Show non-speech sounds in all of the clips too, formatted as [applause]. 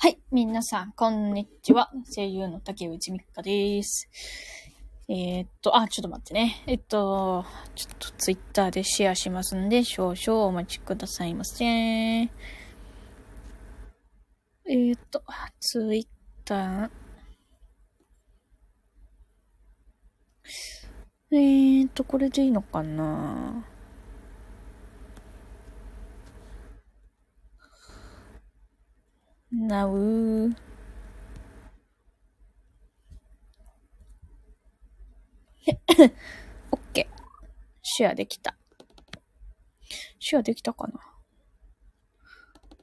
はい、皆さん、こんにちは。声優の竹内美香です。えー、っと、あ、ちょっと待ってね。えっと、ちょっとツイッターでシェアしますんで、少々お待ちくださいませ。えー、っと、ツイッター。えーっと、これでいいのかな？なう。オッケー。シェアできた。シェアできたかな？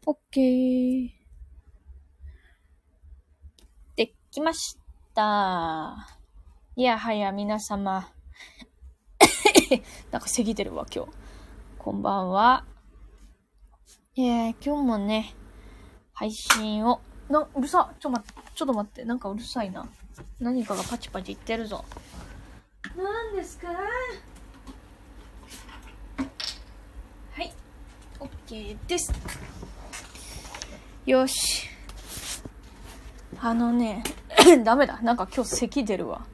オッケー。できました。いやはや皆様。[coughs] なんか咳出るわ、今日。こんばんは。えー、今日もね、配信を、な、うるさちょ、ま、ちょっと待って、なんかうるさいな。何かがパチパチ言ってるぞ。何ですか？はい。OK です。よし。あのね、[coughs] ダメだ。なんか今日咳出るわ。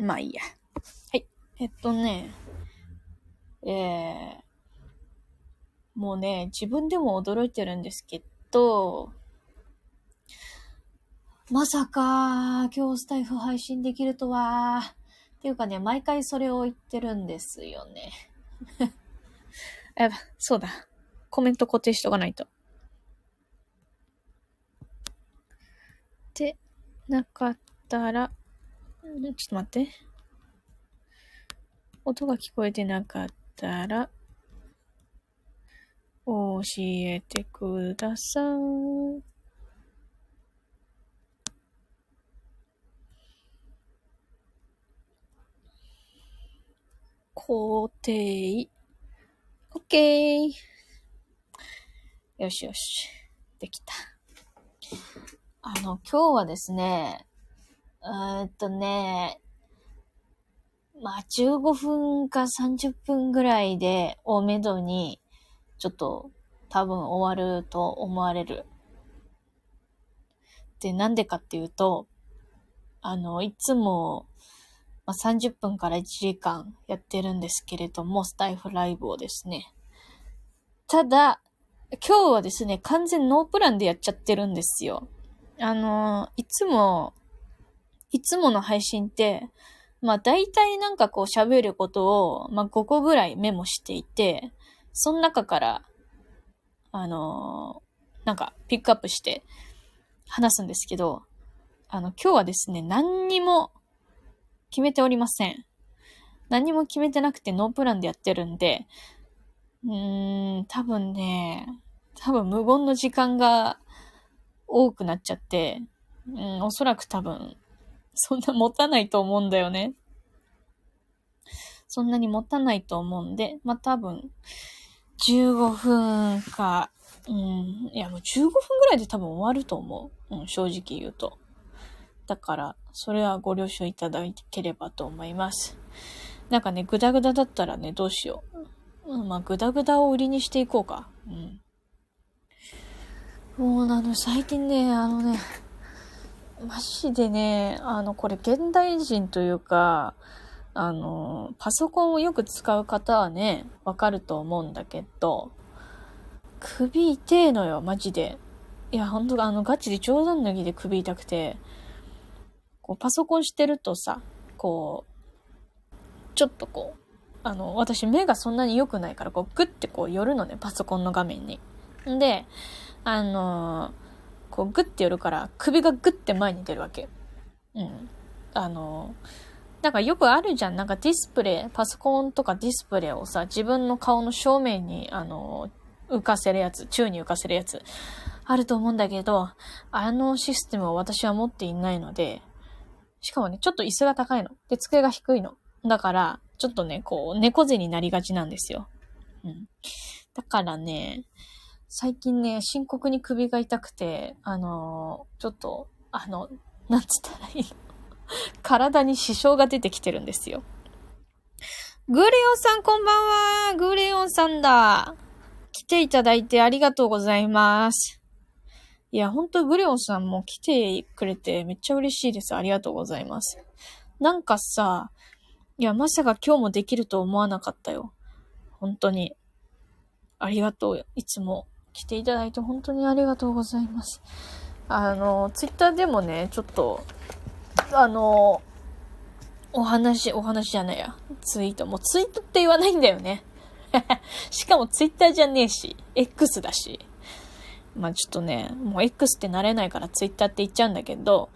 まあいいや。はい。えっとね、えー、もうね、自分でも驚いてるんですけど、まさか、今日スタイフ配信できるとは、っていうかね、毎回それを言ってるんですよね。[laughs] やば、そうだ。コメント固定しとかないと。で、なかったら、ちょっと待って。音が聞こえてなかったら、教えてください。肯定。オッケー。よしよし。できた。あの、今日はですね、うーんとね、まあ、15分か30分ぐらいで、おめどに、ちょっと、多分終わると思われる。で、なんでかっていうと、あの、いつも、まあ、30分から1時間やってるんですけれども、スタイフライブをですね。ただ、今日はですね、完全ノープランでやっちゃってるんですよ。あの、いつも、いつもの配信って、まあ大体なんかこう喋ることを、まあ5個ぐらいメモしていて、その中から、あのなんかピックアップして話すんですけど、あの今日はですね、何にも決めておりません。何も決めてなくてノープランでやってるんで、うーん、多分ね、多分無言の時間が多くなっちゃって、うん、おそらく多分、そんな持たないと思うんだよね。そんなに持たないと思うんで、まあ、多分、15分か、うん、いやもう15分ぐらいで多分終わると思う。うん、正直言うと。だから、それはご了承いただければと思います。なんかね、グダグダだったらね、どうしよう。うん、まあ、グダグダを売りにしていこうか。うん。もう、あの、最近ね、あのね、マジでね、あの、これ現代人というか、あの、パソコンをよく使う方はね、わかると思うんだけど、首痛えのよ、マジで。いや、ほんと、あの、ガチで冗談抜きで首痛くて、こう、パソコンしてるとさ、こう、ちょっとこう、あの、私目がそんなに良くないから、こう、グッてこう寄るのね、パソコンの画面に。んで、あのこうグッて寄るから首がグッて前に出るわけ。うん。あのなんかよくあるじゃん。なんかディスプレイ、パソコンとかディスプレイをさ、自分の顔の正面に、あの浮かせるやつ、宙に浮かせるやつ、あると思うんだけど、あのシステムを私は持っていないので、しかもね、ちょっと椅子が高いの。で、机が低いの。だから、ちょっとね、こう、猫背になりがちなんですよ。うん。だからね、最近ね、深刻に首が痛くて、あのーちょっと、あの、なんつったらいいの？[laughs] 体に支障が出てきてるんですよ。グレオンさんこんばんはグレオンさんだ来ていただいてありがとうございます。いや、ほんとグレオンさんも来てくれてめっちゃ嬉しいです。ありがとうございます。なんかさ、いや、まさか今日もできると思わなかったよ。本当に。ありがとう。いつも来ていただいて本当にありがとうございます。あの、ツイッターでもね、ちょっと、あの、お話、お話じゃないや。ツイート。もうツイートって言わないんだよね。[laughs] しかもツイッターじゃねえし、X だし。まあちょっとね、もう X って慣れないからツイッターって言っちゃうんだけど、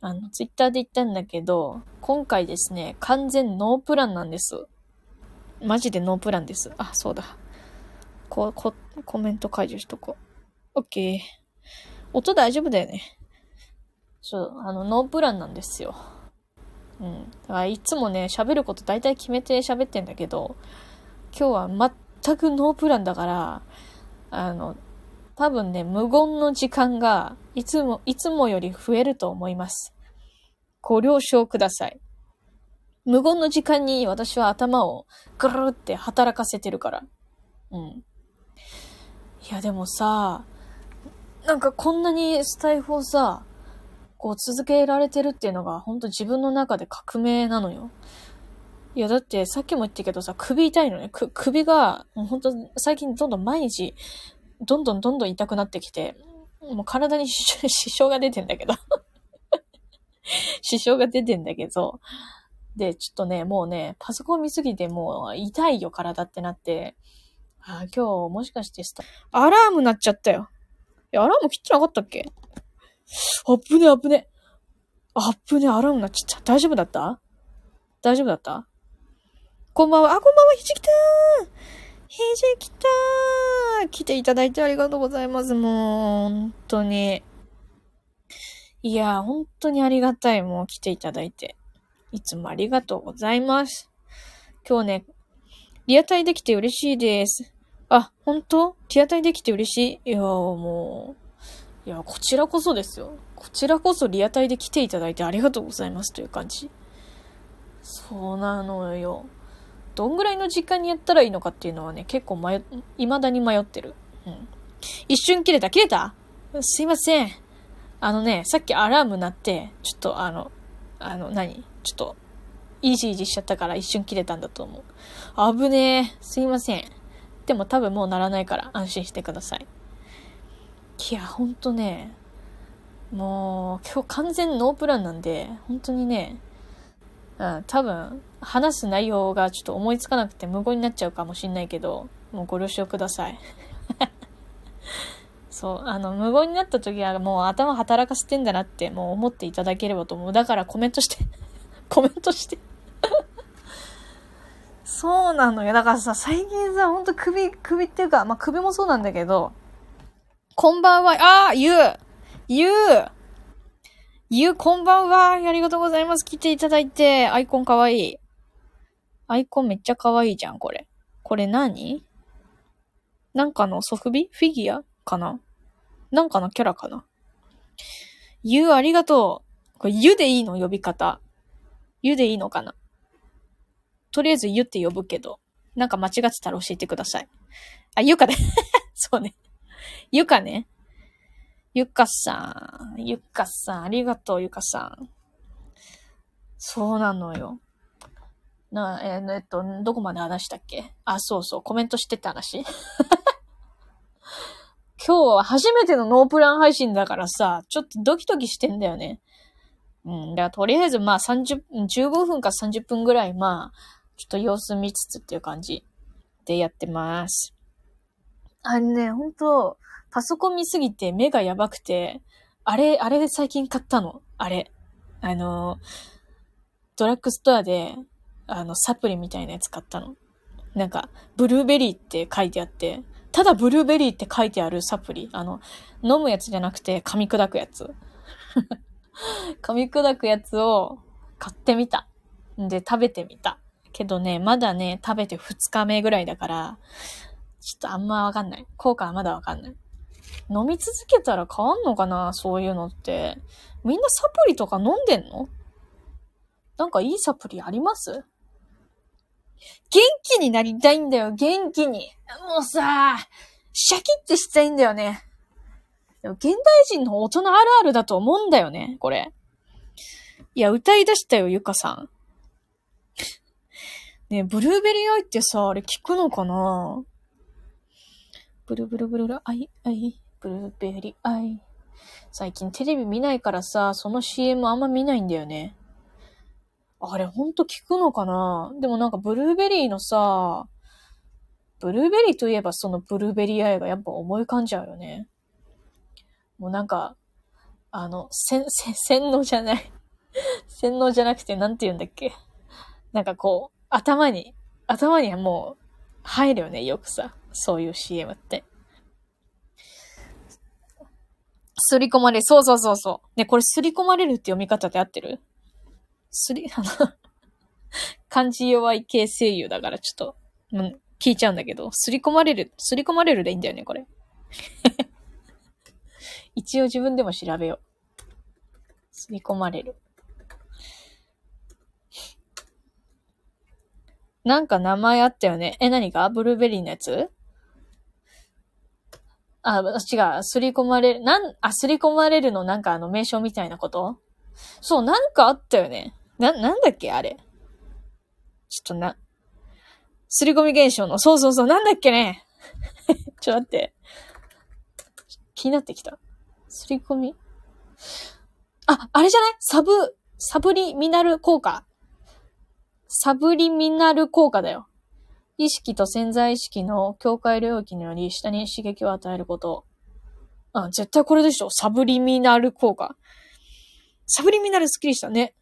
あの、ツイッターで言ったんだけど、今回ですね、完全ノープランなんです。マジでノープランです。あ、そうだ。こ、こ、コメント解除しとこう。OK。音大丈夫だよね。そう、あの、ノープランなんですよ。うん。だからいつもね、喋ること大体決めて喋ってんだけど、今日は全くノープランだから、あの、多分ね、無言の時間がいつも、いつもより増えると思います。ご了承ください。無言の時間に私は頭をぐるるって働かせてるから。うん。いや、でもさ、なんかこんなにスタイフをさ、こう続けられてるっていうのが本当自分の中で革命なのよ。いや、だってさっきも言ったけどさ、首痛いのね。く、首が、本当最近どんどん毎日、どんどんどんどん痛くなってきて、もう体に支障が出てんだけど [laughs] 支障が出てんだけど、で、ちょっとね、もうね、パソコン見すぎてもう痛いよ、体ってなって、あ、今日もしかしてスタ、アラーム鳴っちゃったよ。いや、アラーム切ってなかったっけ？あっぶね、あっぶね。あっぶね、アラームなっちゃ。大丈夫だった大丈夫だったこんばんは。あ、こんばんは。ひじきたーひじきたー来ていただいてありがとうございます。もう、本当に。いやー、本当にありがたい。もう来ていただいて。いつもありがとうございます。今日ね、リアタイできて嬉しいです。あ、本当リアタイできて嬉しいいやー、もう、や、こちらこそですよ。こちらこそリアタイで来ていただいてありがとうございますという感じ。そうなのよ。どんぐらいの時間にやったらいいのかっていうのはね、結構迷、未だに迷ってる。うん。一瞬切れた？切れた？すいません。あのね、さっきアラーム鳴って、ちょっとあの、あの、何？ちょっと、イージージしちゃったから一瞬切れたんだと思う。危ねえ。すいません。でも多分もう鳴らないから安心してください。いや、ほんとね、もう、今日完全ノープランなんで、本当にね、うん、多分、話す内容がちょっと思いつかなくて無言になっちゃうかもしんないけど、もうご了承ください。[laughs] そう、あの、無言になった時はもう頭働かせてんだなってもう思っていただければと思う。だからコメントして [laughs] コメントして [laughs] そうなのよ。だからさ、最近さ、ほんと首、首っていうか、まあ、首もそうなんだけど、こんばんは。ああ、ゆう。ゆう。ゆう、こんばんは。ありがとうございます。来ていただいて。アイコンかわいい。アイコンめっちゃかわいいじゃん、これ。これ何？なんかのソフビ？フィギュア？かな？なんかのキャラかな？ゆう、ありがとう。これ、ゆでいいの？呼び方。ゆでいいのかな？とりあえずゆって呼ぶけど。なんか間違ってたら教えてください。あ、ゆかで [laughs] そうね。ゆかね。ゆかさん。ゆかさん。ありがとう、ゆかさん。そうなのよ。な、えー、えっと、どこまで話したっけ？あ、そうそう、コメントしてた話 [laughs] 今日は初めてのノープラン配信だからさ、ちょっとドキドキしてんだよね。うん。だからとりあえずまあ30、15分か30分ぐらいまあ、ちょっと様子見つつっていう感じでやってます。あのね、ほんと、パソコン見すぎて目がやばくて、あれ、あれで最近買ったの。あれ。あの、ドラッグストアで、あの、サプリみたいなやつ買ったの。なんか、ブルーベリーって書いてあって、ただブルーベリーって書いてあるサプリ。あの、飲むやつじゃなくて噛み砕くやつ。[laughs] 噛み砕くやつを買ってみた。で、食べてみた。けどね、まだね、食べて2日目ぐらいだから、ちょっとあんまわかんない。効果はまだわかんない。飲み続けたら変わんのかな？そういうのって。みんなサプリとか飲んでんの？なんかいいサプリあります？元気になりたいんだよ、元気に。もうさ、シャキってしたいんだよね。現代人の大人あるあるだと思うんだよね、これ。いや、歌い出したよ、ゆかさん。ねブルーベリーアイってさ、あれ聞くのかな？ブルブルブルブル、アイ、アイ、ブルーベリーアイ。最近テレビ見ないからさ、その CM あんま見ないんだよね。あれほんと効くのかな？でもなんかブルーベリーのさ、ブルーベリーといえばそのブルーベリーアイがやっぱ思い浮かんじゃうよね。もうなんか、あの、せ、せ、洗脳じゃない。[laughs] 洗脳じゃなくてなんて言うんだっけ？なんかこう、頭に、頭にはもう入るよね、よくさ。そういう CM って。すり込まれ。そうそうそうそう。ね、これすり込まれるって読み方で合ってる？すり、[laughs] あの漢字弱い系声優だからちょっと、うん、聞いちゃうんだけど、すり込まれる、すり込まれるでいいんだよね、これ。[laughs] 一応自分でも調べよう。すり込まれる。なんか名前あったよね。え、何か？ブルーベリーのやつ？あ、違う。すり込まれる、なん、あ、すり込まれるのなんかあの名称みたいなこと？そう、なんかあったよね。な、なんだっけあれ。ちょっとな、すり込み現象の、そうそうそう、なんだっけね。[laughs] ちょっと待って。気になってきた。すり込み？あ、あれじゃない？サブ、サブリミナル効果。サブリミナル効果だよ。意識と潜在意識の境界領域により下に刺激を与えること。あ、絶対これでしょ。サブリミナル効果。サブリミナルスッキリしたね。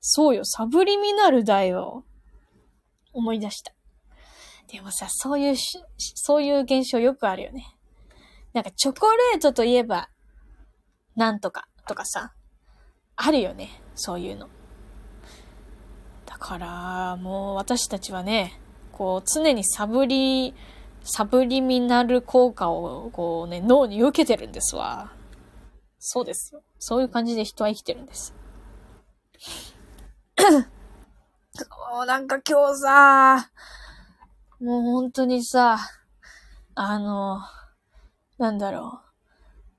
そうよ、サブリミナルだよ。思い出した。でもさ、そういうし、そういう現象よくあるよね。なんかチョコレートといえば、なんとかとかさ、あるよね。そういうの。だから、もう私たちはね、こう、常にサブリ、サブリミナル効果を、こうね、脳に受けてるんですわ。そうですよ。そういう感じで人は生きてるんです。もうなんか今日さ、もう本当にさ、あの、なんだろう。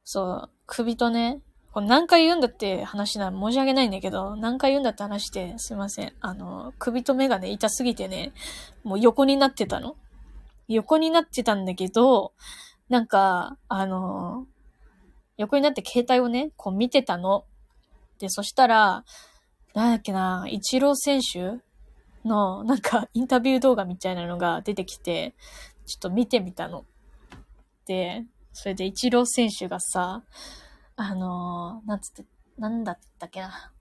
そう、首とね、これ何回言うんだって話なら申し訳ないんだけど、何回言うんだって話して、すいません。あの、首と目がね、痛すぎてね、もう横になってたの。横になってたんだけど、なんか、あの、横になって携帯をね、こう見てたの。で、そしたら、なんだっけな、イチロー選手の、なんか、インタビュー動画みたいなのが出てきて、ちょっと見てみたの。で、それでイチロー選手がさ、あのー、なんつって、なんだったっけな。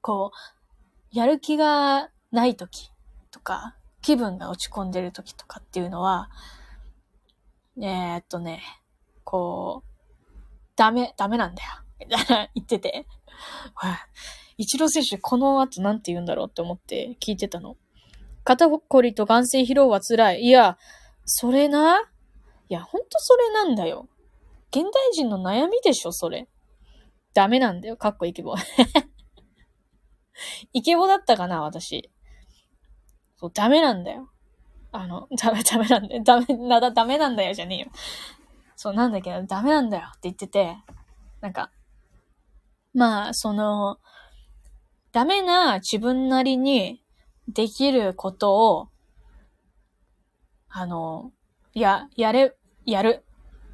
こう、やる気がない時とか、気分が落ち込んでる時とかっていうのは、えー、っとね、こう、ダメ、ダメなんだよ。みたいな言ってて。[laughs] ほら一郎選手、この後なんて言うんだろうって思って聞いてたの。肩こりと眼性疲労は辛い。いや、それないや、ほんとそれなんだよ。現代人の悩みでしょ、それ。ダメなんだよ、かっこイケボ。[laughs] イケボだったかな、私。そう、ダメなんだよ。あの、ダメ、ダメなんだよ。ダメ、なだ、ダメなんだよ、じゃねえよ。そう、なんだけど、ダメなんだよって言ってて、なんか、まあ、その、ダメな自分なりにできることを、あの、や、やれ、やる。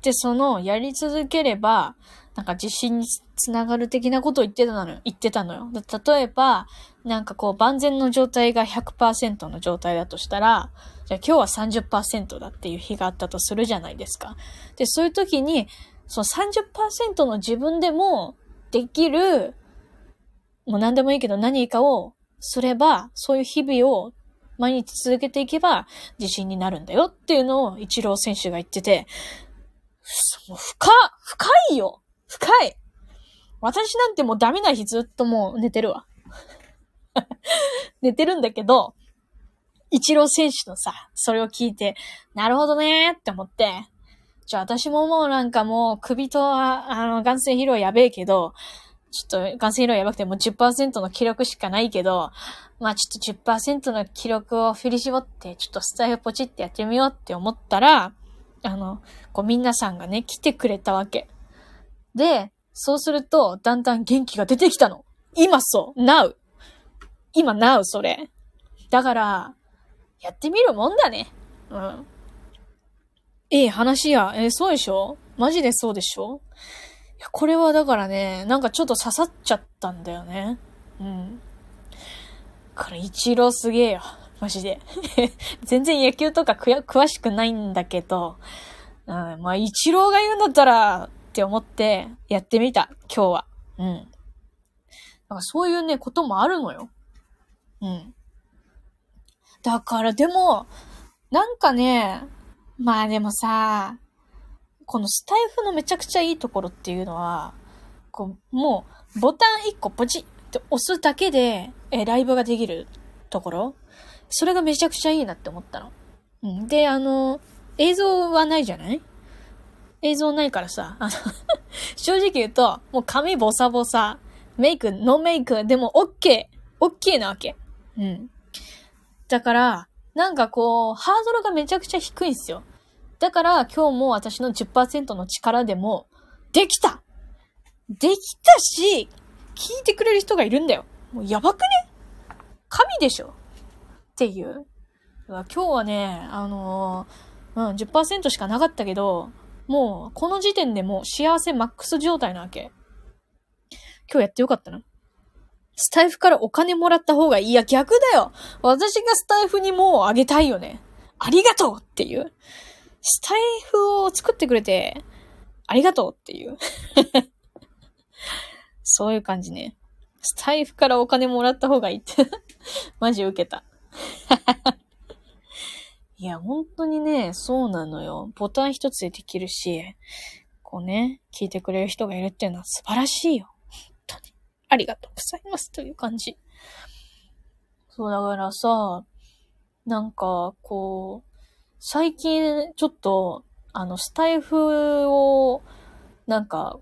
で、その、やり続ければ、なんか自信につながる的なことを言ってたのよ。言ってたのよ。例えば、なんかこう、万全の状態が100%の状態だとしたら、じゃあ今日は30%だっていう日があったとするじゃないですか。で、そういう時に、その30%の自分でもできる、もう何でもいいけど何かをすれば、そういう日々を毎日続けていけば自信になるんだよっていうのをイチロー選手が言ってて、もう深、深いよ深い私なんてもうダメな日ずっともう寝てるわ。[laughs] 寝てるんだけど、イチロー選手のさ、それを聞いて、なるほどねーって思って、じゃあ私ももうなんかもう首と、あの、眼性疲労やべえけど、ちょっと眼性疲労やばくてもう10%の記録しかないけど、まあちょっと10%の記録を振り絞って、ちょっとスタイルポチってやってみようって思ったら、あの、こう皆さんがね、来てくれたわけ。で、そうすると、だんだん元気が出てきたの。今そう、now。今 now それ。だから、やってみるもんだね。うん。ええ話や。えー、そうでしょ？マジでそうでしょ？いや、これはだからね、なんかちょっと刺さっちゃったんだよね。うん。これ、一郎すげえよ。マジで。[laughs] 全然野球とか詳しくないんだけど、うん、まあ、一郎が言うんだったら、って思ってやってみた、今日は。うん。だからそういうね、こともあるのよ。うん。だからでも、なんかね、まあでもさ、このスタイフのめちゃくちゃいいところっていうのは、こう、もう、ボタン1個ポチって押すだけで、え、ライブができるところそれがめちゃくちゃいいなって思ったの。うん。で、あの、映像はないじゃない？映像ないからさ、あの [laughs] 正直言うと、もう髪ボサボサ、メイク、ノーメイク、でも OK、OK なわけ。うん。だから、なんかこう、ハードルがめちゃくちゃ低いんすよ。だから今日も私の10%の力でも、できたできたし、聞いてくれる人がいるんだよ。もうやばくね？神でしょ？っていう。今日はね、あのー、うん、10%しかなかったけど、もう、この時点でもう幸せマックス状態なわけ。今日やってよかったな。スタイフからお金もらった方がいい。いや、逆だよ。私がスタイフにもうあげたいよね。ありがとうっていう。スタイフを作ってくれて、ありがとうっていう。[laughs] そういう感じね。スタイフからお金もらった方がいいって [laughs] マジ受けた。[laughs] いや、本当にね、そうなのよ。ボタン一つでできるし、こうね、聞いてくれる人がいるっていうのは素晴らしいよ。本当に。ありがとうございますという感じ。そう、だからさ、なんか、こう、最近、ちょっと、あの、スタイフを、なんか、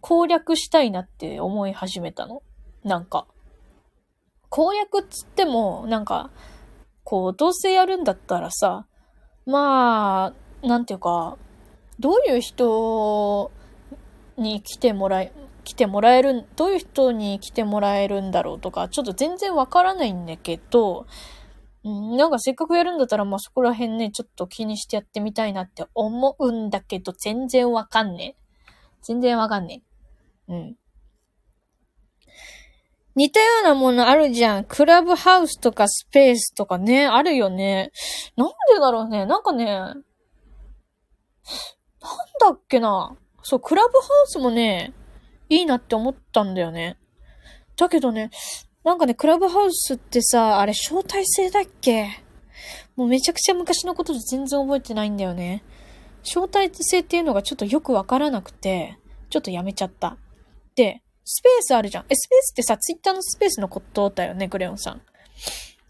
攻略したいなって思い始めたの。なんか。攻略っつっても、なんか、こう、どうせやるんだったらさ、まあ、なんていうか、どういう人に来てもらえ、来てもらえる、どういう人に来てもらえるんだろうとか、ちょっと全然わからないんだけど、なんかせっかくやるんだったら、まあそこら辺ね、ちょっと気にしてやってみたいなって思うんだけど、全然わかんねえ。全然わかんねえ。うん。似たようなものあるじゃん。クラブハウスとかスペースとかね、あるよね。なんでだろうね。なんかね、なんだっけな。そう、クラブハウスもね、いいなって思ったんだよね。だけどね、なんかね、クラブハウスってさ、あれ招待制だっけ？もうめちゃくちゃ昔のことで全然覚えてないんだよね。招待制っていうのがちょっとよくわからなくて、ちょっとやめちゃった。で、スペースあるじゃん。え、スペースってさ、ツイッターのスペースのことだよね、クレヨンさん。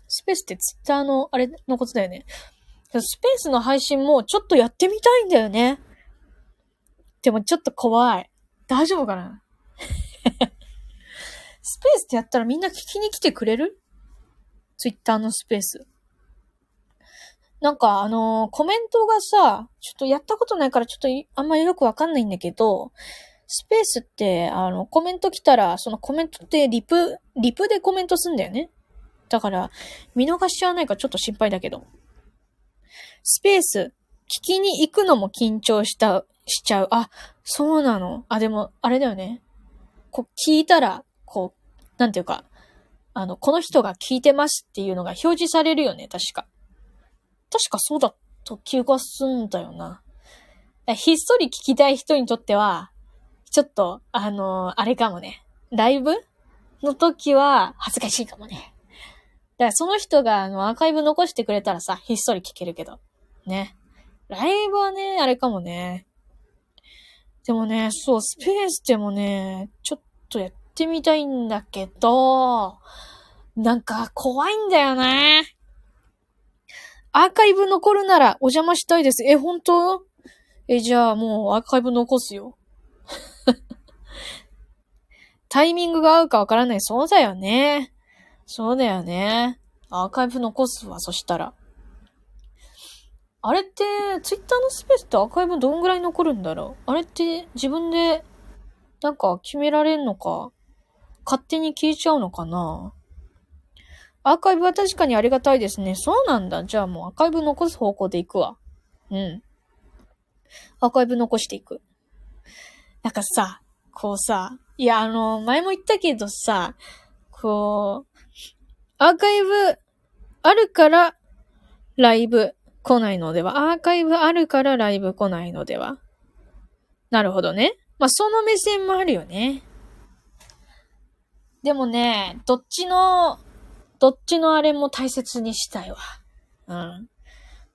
スペースってツイッターの、あれのことだよね。スペースの配信もちょっとやってみたいんだよね。でもちょっと怖い。大丈夫かな？[laughs] スペースってやったらみんな聞きに来てくれる？ツイッターのスペース。なんかあのー、コメントがさ、ちょっとやったことないからちょっとあんまりよくわかんないんだけど、スペースって、あの、コメント来たら、そのコメントってリプ、リプでコメントすんだよね。だから、見逃しちゃわないかちょっと心配だけど。スペース、聞きに行くのも緊張した、しちゃう。あ、そうなの。あ、でも、あれだよね。こう、聞いたら、こう、なんていうか、あの、この人が聞いてますっていうのが表示されるよね、確か。確かそうだと気がすんだよな。ひっそり聞きたい人にとっては、ちょっと、あのー、あれかもね。ライブの時は恥ずかしいかもね。だからその人があのアーカイブ残してくれたらさ、ひっそり聞けるけど。ね。ライブはね、あれかもね。でもね、そう、スペースでもね、ちょっとやってみたいんだけど、なんか怖いんだよね。アーカイブ残るならお邪魔したいです。え、本当？え、じゃあもうアーカイブ残すよ。タイミングが合うかわからない。そうだよね。そうだよね。アーカイブ残すわ、そしたら。あれって、ツイッターのスペースってアーカイブどんぐらい残るんだろう？あれって自分で、なんか決められんのか？勝手に聞いちゃうのかな？アーカイブは確かにありがたいですね。そうなんだ。じゃあもうアーカイブ残す方向で行くわ。うん。アーカイブ残していく。なんかさ、こうさ、いや、あの、前も言ったけどさ、こう、アーカイブあるからライブ来ないのでは？アーカイブあるからライブ来ないのでは？なるほどね。まあ、その目線もあるよね。でもね、どっちの、どっちのあれも大切にしたいわ。うん。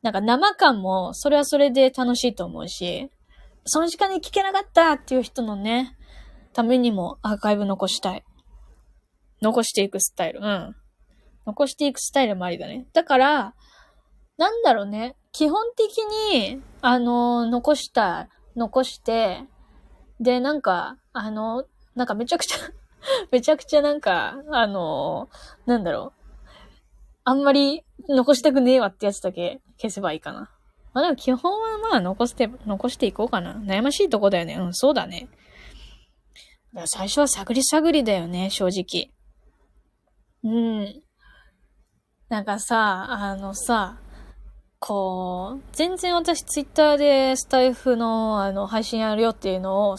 なんか生感も、それはそれで楽しいと思うし、その時間に聞けなかったっていう人のね、ためにもアーカイブ残したい。残していくスタイル。うん。残していくスタイルもありだね。だから、なんだろうね。基本的に、あの、残した、残して、で、なんか、あの、なんかめちゃくちゃ [laughs] めちゃくちゃなんか、あの、なんだろう。あんまり残したくねえわってやつだけ消せばいいかな。まあでも基本はまあ残して、残していこうかな。悩ましいとこだよね。うん、そうだね。だから最初は探り探りだよね、正直。うん。なんかさ、あのさ、こう、全然私ツイッターでスタイフのあの配信やるよっていうのを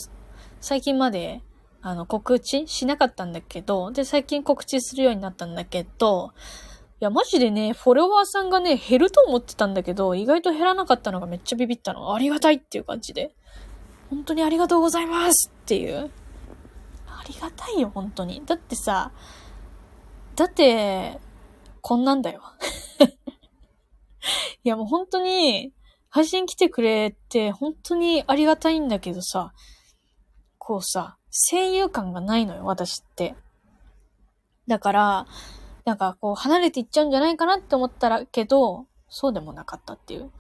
最近まであの告知しなかったんだけど、で、最近告知するようになったんだけど、いや、マジでね、フォロワーさんがね、減ると思ってたんだけど、意外と減らなかったのがめっちゃビビったの。ありがたいっていう感じで。本当にありがとうございますっていう。ありがたいよ、本当に。だってさ、だって、こんなんだよ。[laughs] いやもう本当に、配信来てくれて本当にありがたいんだけどさ、こうさ、声優感がないのよ、私って。だから、なんかこう離れていっちゃうんじゃないかなって思ったら、けど、そうでもなかったっていう。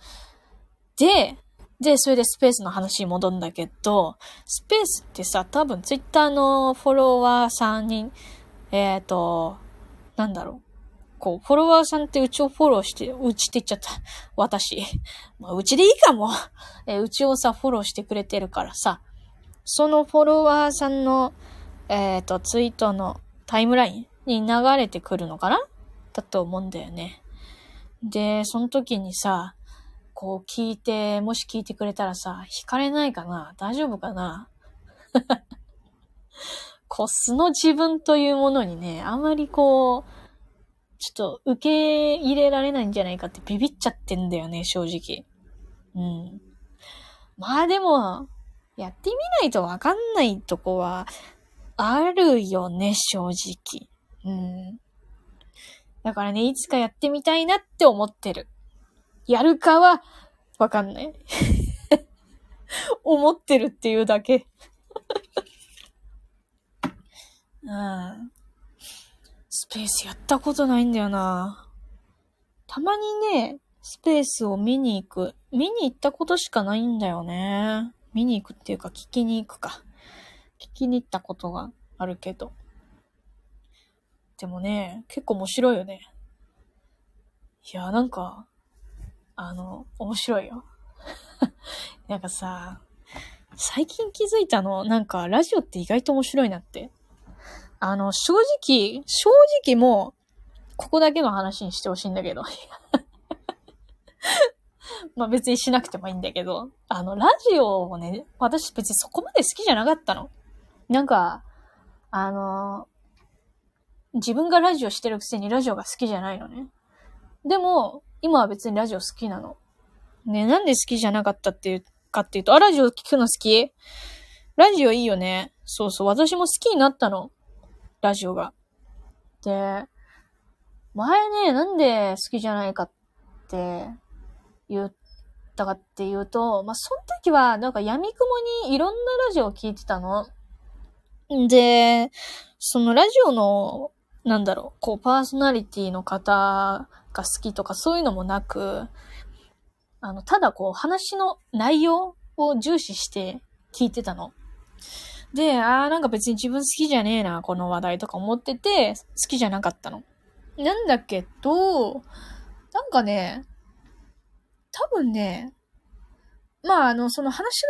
で、で、それでスペースの話に戻るんだけど、スペースってさ、多分ツイッターのフォロワーさんに、えっ、ー、と、なんだろう。こう、フォロワーさんってうちをフォローして、うちって言っちゃった。私。[laughs] まあ、うちでいいかも。えうちをさ、フォローしてくれてるからさ、そのフォロワーさんの、えっ、ー、と、ツイートのタイムラインに流れてくるのかな？だと思うんだよね。で、その時にさ、こう聞いて、もし聞いてくれたらさ、惹かれないかな？大丈夫かな？[laughs] こう、素の自分というものにね、あまりこう、ちょっと受け入れられないんじゃないかってビビっちゃってんだよね、正直。うん。まあでも、やってみないとわかんないとこはあるよね、正直。うん。だからね、いつかやってみたいなって思ってる。やるかはわかんない。[laughs] 思ってるっていうだけ。[laughs] うん。スペースやったことないんだよな。たまにね、スペースを見に行く。見に行ったことしかないんだよね。見に行くっていうか聞きに行くか。聞きに行ったことがあるけど。でもね、結構面白いよね。いや、なんか、あの、面白いよ。[laughs] なんかさ、最近気づいたの、なんかラジオって意外と面白いなって。あの、正直、正直もう、ここだけの話にしてほしいんだけど。[laughs] まあ別にしなくてもいいんだけど、あの、ラジオをね、私別にそこまで好きじゃなかったの。なんか、あの、自分がラジオしてるくせにラジオが好きじゃないのね。でも、今は別にラジオ好きなの。ね、なんで好きじゃなかったっていうかっていうと、あ、ラジオ聞くの好き？ラジオいいよね。そうそう、私も好きになったの。ラジオが。で、前ね、なんで好きじゃないかって言ったかっていうと、まあ、その時は、なんか闇雲にいろんなラジオを聞いてたの。で、そのラジオの、なんだろう、こう、パーソナリティの方が好きとかそういうのもなく、あの、ただこう、話の内容を重視して聞いてたの。で、あーなんか別に自分好きじゃねえな、この話題とか思ってて、好きじゃなかったの。なんだけど、なんかね、多分ね、まあ、あの、その話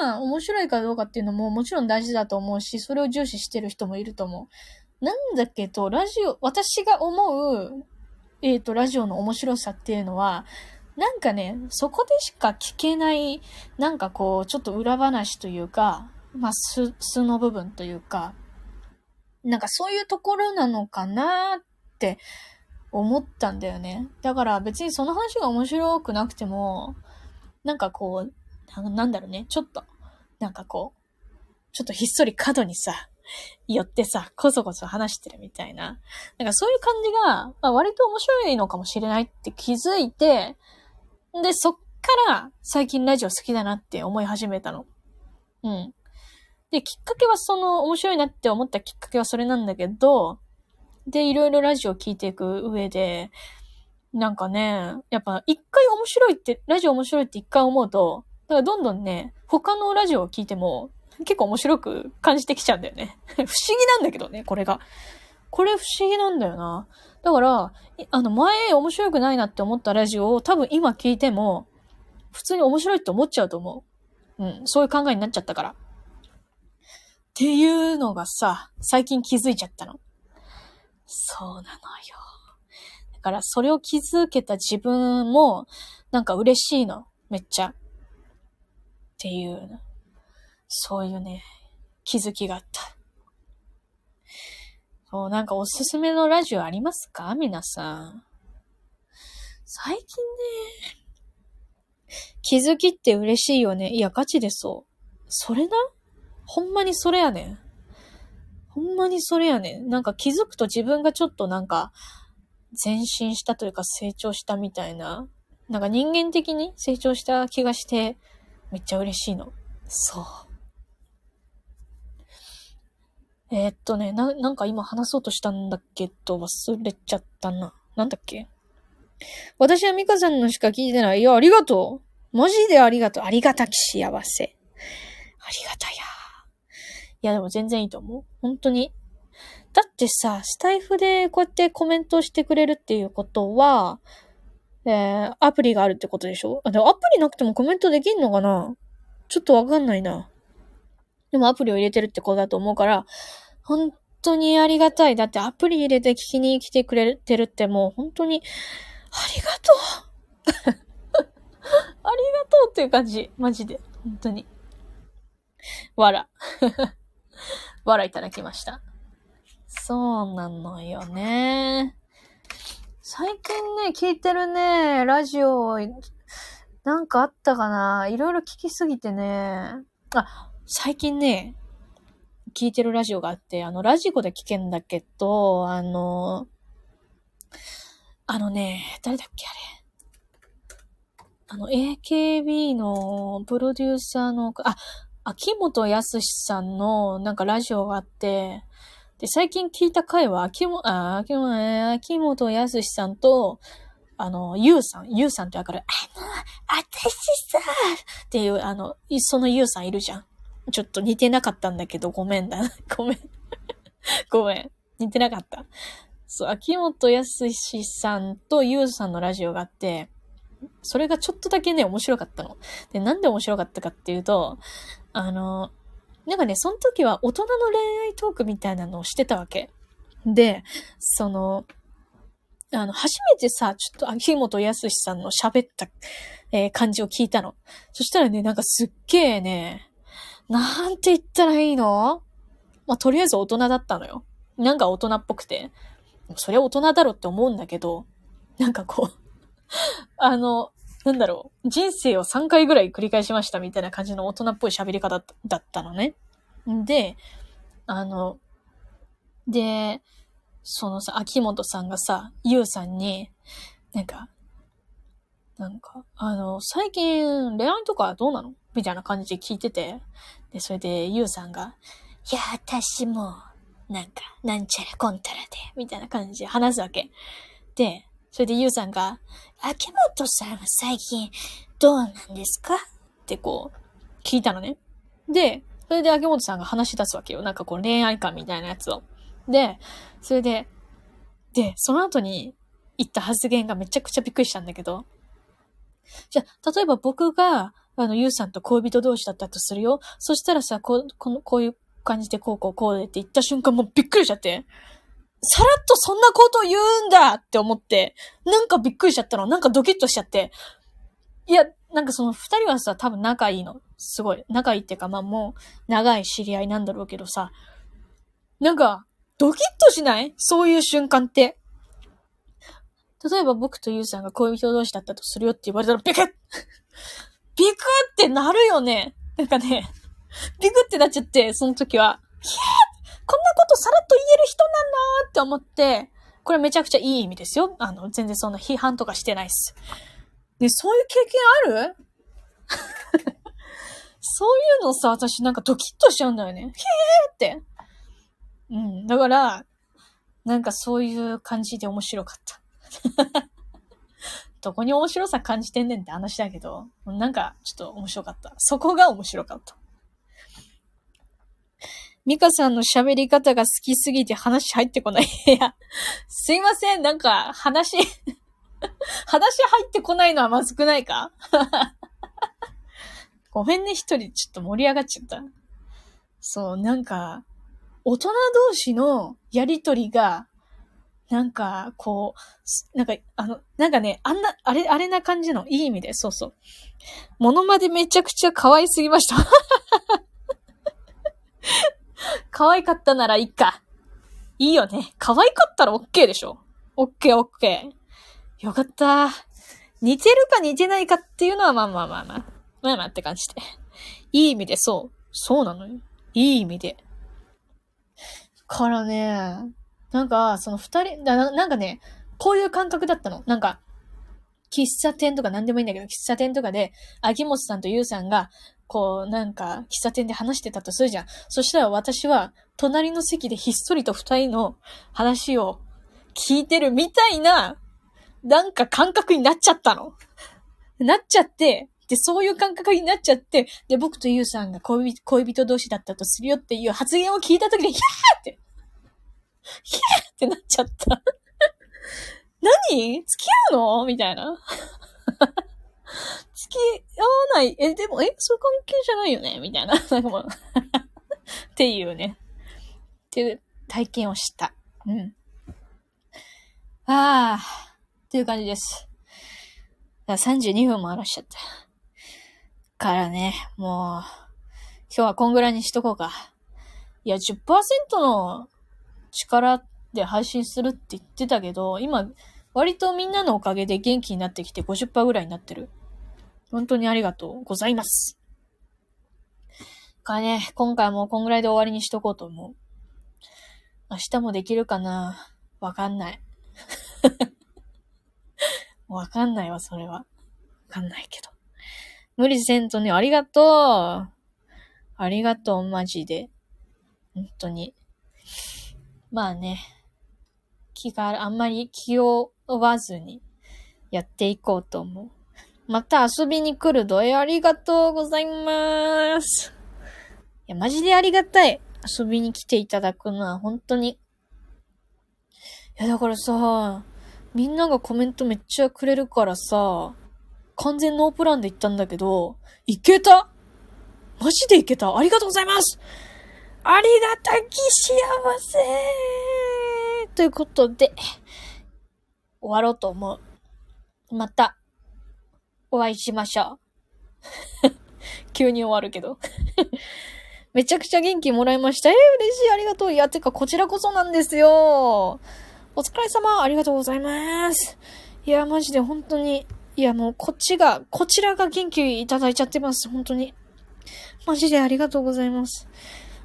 の内容が面白いかどうかっていうのももちろん大事だと思うし、それを重視してる人もいると思う。なんだけど、ラジオ、私が思う、えっ、ー、と、ラジオの面白さっていうのは、なんかね、そこでしか聞けない、なんかこう、ちょっと裏話というか、まあ、素、素の部分というか、なんかそういうところなのかなって思ったんだよね。だから別にその話が面白くなくても、なんかこう、なんだろうね、ちょっと、なんかこう、ちょっとひっそり角にさ、寄ってさ、こそこそ話してるみたいな。なんかそういう感じが、まあ、割と面白いのかもしれないって気づいて、で、そっから最近ラジオ好きだなって思い始めたの。うん。で、きっかけはその面白いなって思ったきっかけはそれなんだけど、で、いろいろラジオ聞いていく上で、なんかね、やっぱ一回面白いって、ラジオ面白いって一回思うと、だからどんどんね、他のラジオを聞いても結構面白く感じてきちゃうんだよね。[laughs] 不思議なんだけどね、これが。これ不思議なんだよな。だから、あの前面白くないなって思ったラジオを多分今聞いても、普通に面白いって思っちゃうと思う。うん、そういう考えになっちゃったから。っていうのがさ、最近気づいちゃったの。そうなのよ。だからそれを気づけた自分も、なんか嬉しいの。めっちゃ。っていう、そういうね、気づきがあった。そう、なんかおすすめのラジオありますか？皆さん。最近ね、気づきって嬉しいよね。いや、ガチでそう。それな？ほんまにそれやねん。ほんまにそれやねん。なんか気づくと自分がちょっとなんか前進したというか成長したみたいな。なんか人間的に成長した気がしてめっちゃ嬉しいの。そう。えー、っとね、な、なんか今話そうとしたんだけど忘れちゃったな。なんだっけ？私はミカさんのしか聞いてない。いや、ありがとう。マジでありがとう。ありがたき幸せ。ありがたや。いや、でも全然いいと思う。本当に。だってさ、スタイフでこうやってコメントしてくれるっていうことは、えー、アプリがあるってことでしょ？あ、でもアプリなくてもコメントできんのかな？ちょっとわかんないな。でもアプリを入れてるってことだと思うから、本当にありがたい。だってアプリ入れて聞きに来てくれてるってもう本当に、ありがとう [laughs] ありがとうっていう感じ。マジで。本当に。わら。[laughs] わらいただきました。そうなのよね。最近ね、聞いてるね、ラジオ、なんかあったかないろいろ聞きすぎてね。あ、最近ね、聞いてるラジオがあって、あの、ラジコで聞けんだけど、あの、あのね、誰だっけあれ。あの、AKB のプロデューサーの、あ、秋元康さんのなんかラジオがあって、で、最近聞いた回は、秋元、あ、秋元、秋元康さんと、あの、ゆうさん、ゆうさんってわかるあの、私さ、っていう、あの、そのゆうさんいるじゃん。ちょっと似てなかったんだけど、ごめんだ。[laughs] ごめん。[laughs] ごめん。似てなかった。そう、秋元康さんとゆうさんのラジオがあって、それがちょっとだけね、面白かったの。で、なんで面白かったかっていうと、あの、なんかね、その時は大人の恋愛トークみたいなのをしてたわけ。で、その、あの、初めてさ、ちょっと秋元康さんの喋った、えー、感じを聞いたの。そしたらね、なんかすっげえね、なんて言ったらいいの？まあ、とりあえず大人だったのよ。なんか大人っぽくて。それは大人だろって思うんだけど、なんかこう [laughs] あの、なんだろう、人生を3回ぐらい繰り返しましたみたいな感じの大人っぽい喋り方だったのね。で、あの、で、そのさ、秋元さんがさ、ゆうさんに、なんか、なんか、あの、最近恋愛とかどうなの？みたいな感じで聞いてて、で、それでゆうさんが、いや、私も、なんか、なんちゃらこんたらで、みたいな感じで話すわけ。で、それでゆうさんが、秋元さんは最近どうなんですか？ってこう、聞いたのね。で、それで秋元さんが話し出すわけよ。なんかこう恋愛観みたいなやつを。で、それで、で、その後に言った発言がめちゃくちゃびっくりしたんだけど、じゃあ、例えば僕が、あの、ゆうさんと恋人同士だったとするよ。そしたらさ、こう、この、こういう感じでこうこうこうでって言った瞬間もうびっくりしちゃって、さらっとそんなことを言うんだって思って、なんかびっくりしちゃったの。なんかドキッとしちゃって。いや、なんかその二人はさ、多分仲いいの。すごい。仲いいっていうか、まあもう、長い知り合いなんだろうけどさ。なんか、ドキッとしないそういう瞬間って。例えば僕とユウさんが恋人同士だったとするよって言われたらビクッビクってなるよね。なんかね、ビクってなっちゃって、その時は、ひぇこんなことさらっと言える人なんだって思って、これめちゃくちゃいい意味ですよ。あの、全然そんな批判とかしてないっす。で、そういう経験ある？[laughs] そういうのさ、私なんかドキッとしちゃうんだよね。へーって。うん。だから、なんかそういう感じで面白かった。どこに面白さ感じてんねんって話だけど、なんかちょっと面白かった。そこが面白かった。ミカさんの喋り方が好きすぎて話入ってこない。いや、すいません。なんか話 [laughs] 話入ってこないのはまずくないか？[laughs] ごめんね、一人ちょっと盛り上がっちゃった。そう、なんか、大人同士のやりとりが、なんか、こう、なんか、あの、なんかね、あんな、あれ、あれな感じの、いい意味で、そうそう。モノマでめちゃくちゃ可愛すぎました。可愛かったならいいか。いいよね。可愛かったら OK でしょ。OK, OK。よかった。似てるか似てないかっていうのはまあまあまあまあ。まあまあって感じで。いい意味でそう。そうなのよ。いい意味で。からね、なんか、その二人な、なんかね、こういう感覚だったの。なんか、喫茶店とか何でもいいんだけど、喫茶店とかで、秋元さんとゆうさんが、こう、なんか、喫茶店で話してたとするじゃん。そしたら私は、隣の席でひっそりと二人の話を聞いてるみたいな、なんか感覚になっちゃったの。なっちゃって、で、そういう感覚になっちゃって、で、僕とゆうさんが恋人同士だったとするよっていう発言を聞いたときに、[laughs] ヒャーって、ヒャーってなっちゃった。[laughs] 何？付き合うの？みたいな。[laughs] 付き合わない。え、でも、え、そういう関係じゃないよね？みたいな。[laughs] なんかもうっていうね。っていう体験をした。うん。ああ、っていう感じです。32分もあらしちゃった。からね、もう、今日はこんぐらいにしとこうか。いや、10%の力で配信するって言ってたけど、今、割とみんなのおかげで元気になってきて50%ぐらいになってる。本当にありがとうございます。かね、今回もこんぐらいで終わりにしとこうと思う。明日もできるかな？わかんない。[laughs] わかんないわ、それは。わかんないけど。無理せんとね、ありがとう。ありがとう、マジで。本当に。まあね。気が、あんまり気を負わずにやっていこうと思う。また遊びに来るどえありがとうございます。いや、マジでありがたい。遊びに来ていただくのは本当に。いや、だからさ、みんながコメントめっちゃくれるからさ、完全ノープランで行ったんだけど、いけた？マジでいけた？ありがとうございますありがたき幸せということで、終わろうと思う。また、お会いしましょう。[laughs] 急に終わるけど [laughs] めちゃくちゃ元気もらいました。えー、嬉しい。ありがとう。いや、てか、こちらこそなんですよ。お疲れ様。ありがとうございます。いや、マジで本当に。いや、もう、こっちが、こちらが元気いただいちゃってます。本当に。マジでありがとうございます。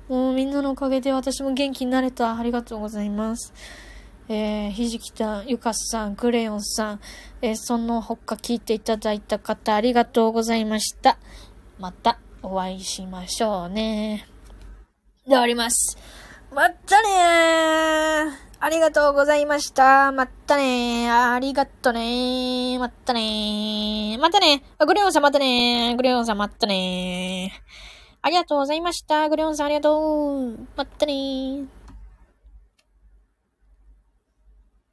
もう、みんなのおかげで私も元気になれた。ありがとうございます。えー、ひじきたん、ゆかさん、クレヨンさん、えー、その他聞いていただいた方、ありがとうございました。また、お会いしましょうね。で終わります。またねーありがとうございました。またねー。ありがとねー。またねー。またねー。グレヨンさんまたねー。グレヨンさんまたねー。ありがとうございました。グレオンさんありがとう。まったねー。